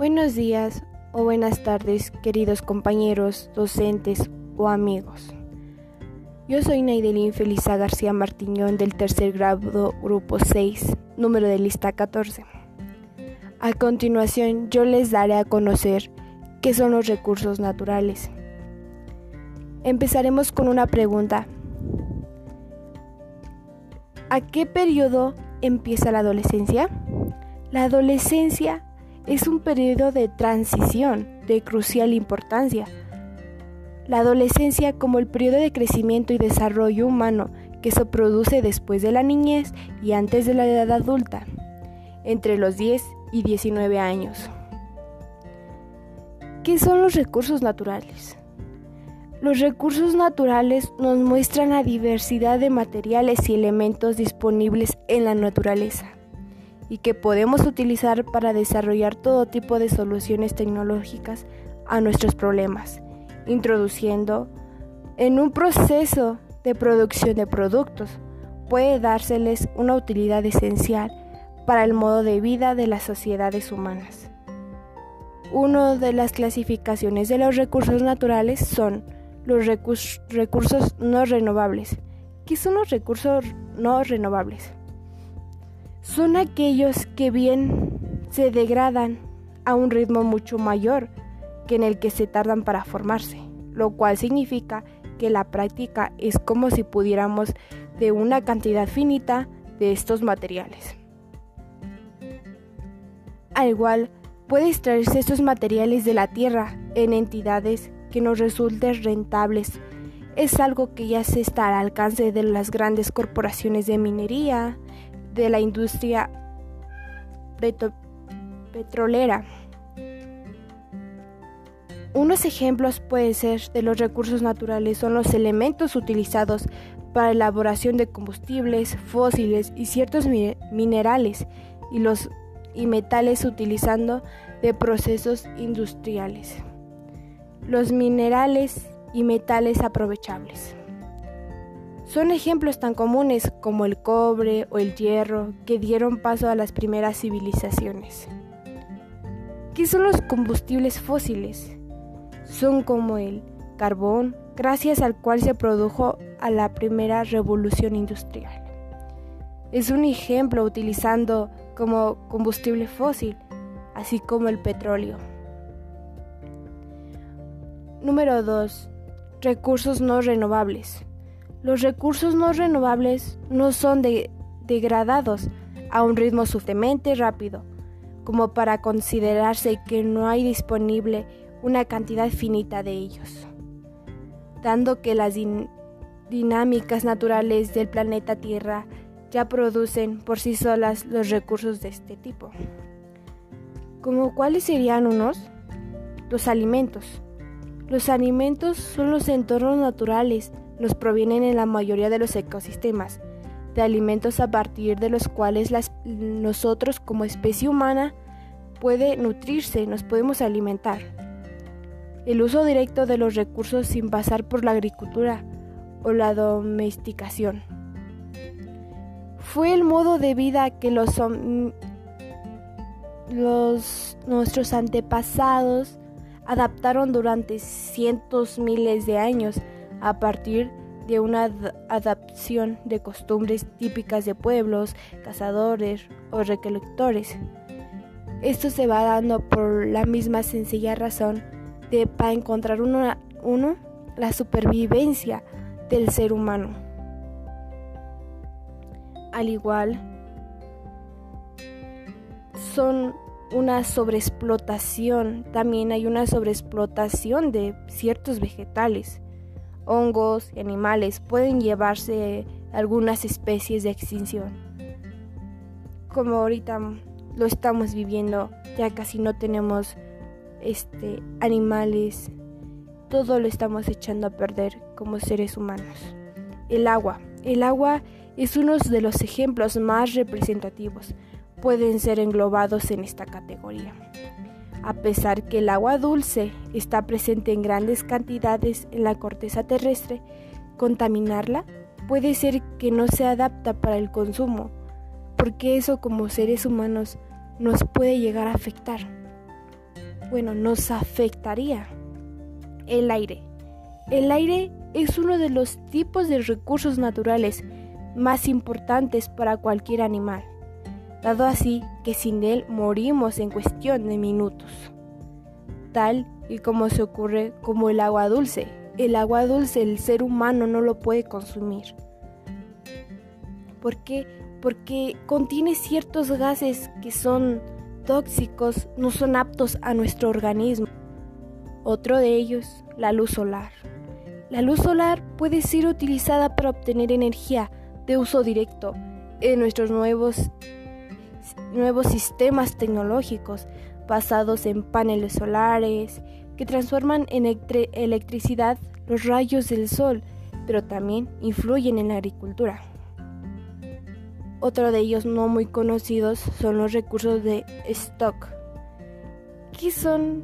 Buenos días o buenas tardes, queridos compañeros, docentes o amigos. Yo soy Naidelín Felisa García Martiñón del tercer grado, grupo 6, número de lista 14. A continuación, yo les daré a conocer qué son los recursos naturales. Empezaremos con una pregunta. ¿A qué periodo empieza la adolescencia? La adolescencia es un periodo de transición de crucial importancia. La adolescencia como el periodo de crecimiento y desarrollo humano que se produce después de la niñez y antes de la edad adulta, entre los 10 y 19 años. ¿Qué son los recursos naturales? Los recursos naturales nos muestran la diversidad de materiales y elementos disponibles en la naturaleza y que podemos utilizar para desarrollar todo tipo de soluciones tecnológicas a nuestros problemas, introduciendo en un proceso de producción de productos. Puede dárseles una utilidad esencial para el modo de vida de las sociedades humanas. Una de las clasificaciones de los recursos naturales son los recursos no renovables. ¿Qué son los recursos no renovables? Son aquellos que bien se degradan a un ritmo mucho mayor que en el que se tardan para formarse, lo cual significa que la práctica es como si pudiéramos de una cantidad finita de estos materiales. Al igual, puede extraerse estos materiales de la tierra en entidades que nos resulten rentables. Es algo que ya se está al alcance de las grandes corporaciones de minería, de la industria petrolera. Unos ejemplos pueden ser de los recursos naturales son los elementos utilizados para elaboración de combustibles fósiles y ciertos minerales y los y metales utilizando de procesos industriales. Los minerales y metales aprovechables. Son ejemplos tan comunes como el cobre o el hierro que dieron paso a las primeras civilizaciones. ¿Qué son los combustibles fósiles? Son como el carbón, gracias al cual se produjo a la primera revolución industrial. Es un ejemplo utilizando como combustible fósil, así como el petróleo. Número 2. Recursos no renovables. Los recursos no renovables no son degradados a un ritmo suficientemente rápido como para considerarse que no hay disponible una cantidad finita de ellos, dando que las dinámicas naturales del planeta Tierra ya producen por sí solas los recursos de este tipo. ¿Como cuáles serían unos? Los alimentos. Los alimentos son los entornos naturales nos provienen en la mayoría de los ecosistemas, de alimentos a partir de los cuales nosotros como especie humana puede nutrirse, nos podemos alimentar. El uso directo de los recursos sin pasar por la agricultura o la domesticación. Fue el modo de vida que los, nuestros antepasados adaptaron durante cientos miles de años a partir de una adaptación de costumbres típicas de pueblos, cazadores o recolectores. Esto se va dando por la misma sencilla razón de para encontrar uno, uno la supervivencia del ser humano. Al igual, son una sobreexplotación, también hay una sobreexplotación de ciertos vegetales hongos y animales pueden llevarse algunas especies de extinción. Como ahorita lo estamos viviendo, ya casi no tenemos este animales, todo lo estamos echando a perder como seres humanos. El agua. El agua es uno de los ejemplos más representativos. Pueden ser englobados en esta categoría. A pesar que el agua dulce está presente en grandes cantidades en la corteza terrestre, contaminarla puede ser que no se adapta para el consumo, porque eso como seres humanos nos puede llegar a afectar. bueno, nos afectaría. El aire. El aire es uno de los tipos de recursos naturales más importantes para cualquier animal, dado así que sin él morimos en cuestión de minutos. Tal y como se ocurre como el agua dulce. El agua dulce el ser humano no lo puede consumir. ¿Por qué? Porque contiene ciertos gases que son tóxicos, no son aptos a nuestro organismo. Otro de ellos, la luz solar. La luz solar puede ser utilizada para obtener energía de uso directo en nuestros nuevos, nuevos sistemas tecnológicos basados en paneles solares que transforman en electricidad los rayos del sol, pero también influyen en la agricultura. Otro de ellos no muy conocidos son los recursos de stock. ¿Qué son,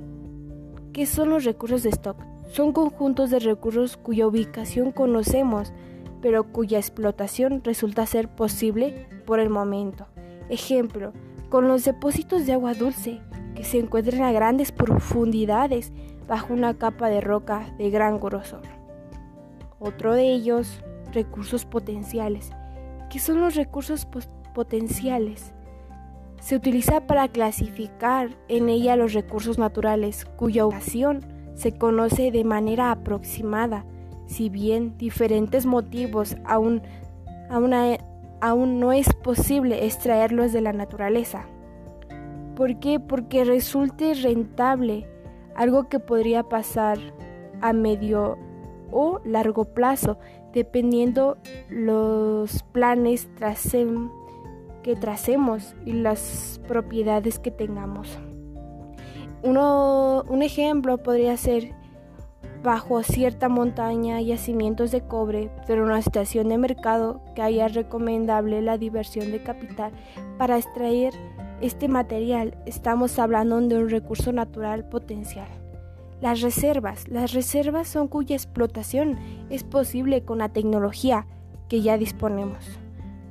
¿Qué son los recursos de stock? Son conjuntos de recursos cuya ubicación conocemos, pero cuya explotación resulta ser posible por el momento. Ejemplo, con los depósitos de agua dulce, que se encuentran a grandes profundidades bajo una capa de roca de gran grosor. Otro de ellos, recursos potenciales ¿Qué son los recursos potenciales? Se utiliza para clasificar en ella los recursos naturales cuya ubicación se conoce de manera aproximada, si bien diferentes motivos aún, aún no es posible extraerlos de la naturaleza. ¿Por qué? Porque resulte rentable, algo que podría pasar a medio o largo plazo, dependiendo los planes que tracemos y las propiedades que tengamos. Uno, un ejemplo podría ser bajo cierta montaña yacimientos de cobre, pero una situación de mercado que haya recomendable la diversión de capital para extraer este material. Estamos hablando de un recurso natural potencial. Las reservas. Las reservas son cuya explotación es posible con la tecnología que ya disponemos.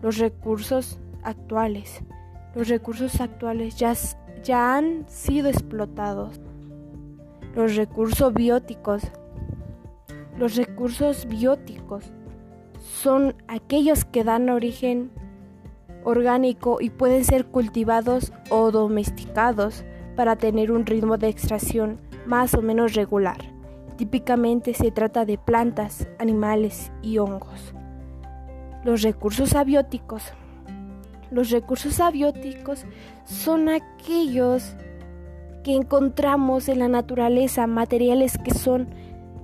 Los recursos actuales. Los recursos actuales ya, ya han sido explotados. Los recursos bióticos. Los recursos bióticos son aquellos que dan origen orgánico y pueden ser cultivados o domesticados para tener un ritmo de extracción más o menos regular. Típicamente se trata de plantas, animales y hongos. Los recursos abióticos. Los recursos abióticos son aquellos que encontramos en la naturaleza, materiales que son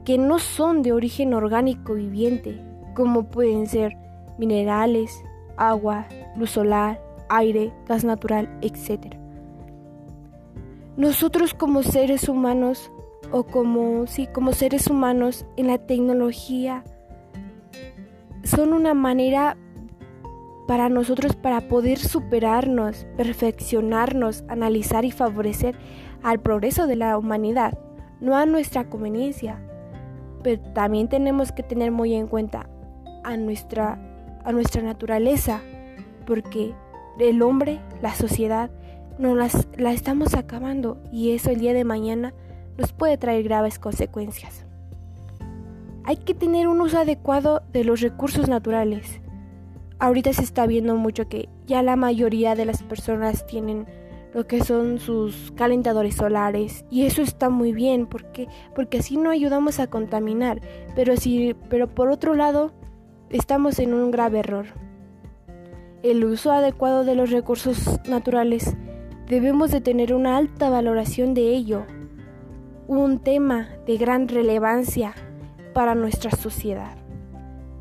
que no son de origen orgánico viviente, como pueden ser minerales, agua, luz solar, aire, gas natural, etc. Nosotros como seres humanos o como sí, como seres humanos en la tecnología son una manera para nosotros para poder superarnos, perfeccionarnos, analizar y favorecer al progreso de la humanidad, no a nuestra conveniencia. Pero también tenemos que tener muy en cuenta a nuestra a nuestra naturaleza, porque el hombre, la sociedad no las, la estamos acabando y eso el día de mañana nos puede traer graves consecuencias. Hay que tener un uso adecuado de los recursos naturales. Ahorita se está viendo mucho que ya la mayoría de las personas tienen lo que son sus calentadores solares y eso está muy bien porque porque así no ayudamos a contaminar, pero si pero por otro lado estamos en un grave error. El uso adecuado de los recursos naturales debemos de tener una alta valoración de ello, un tema de gran relevancia para nuestra sociedad.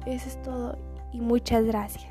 Eso es todo y muchas gracias.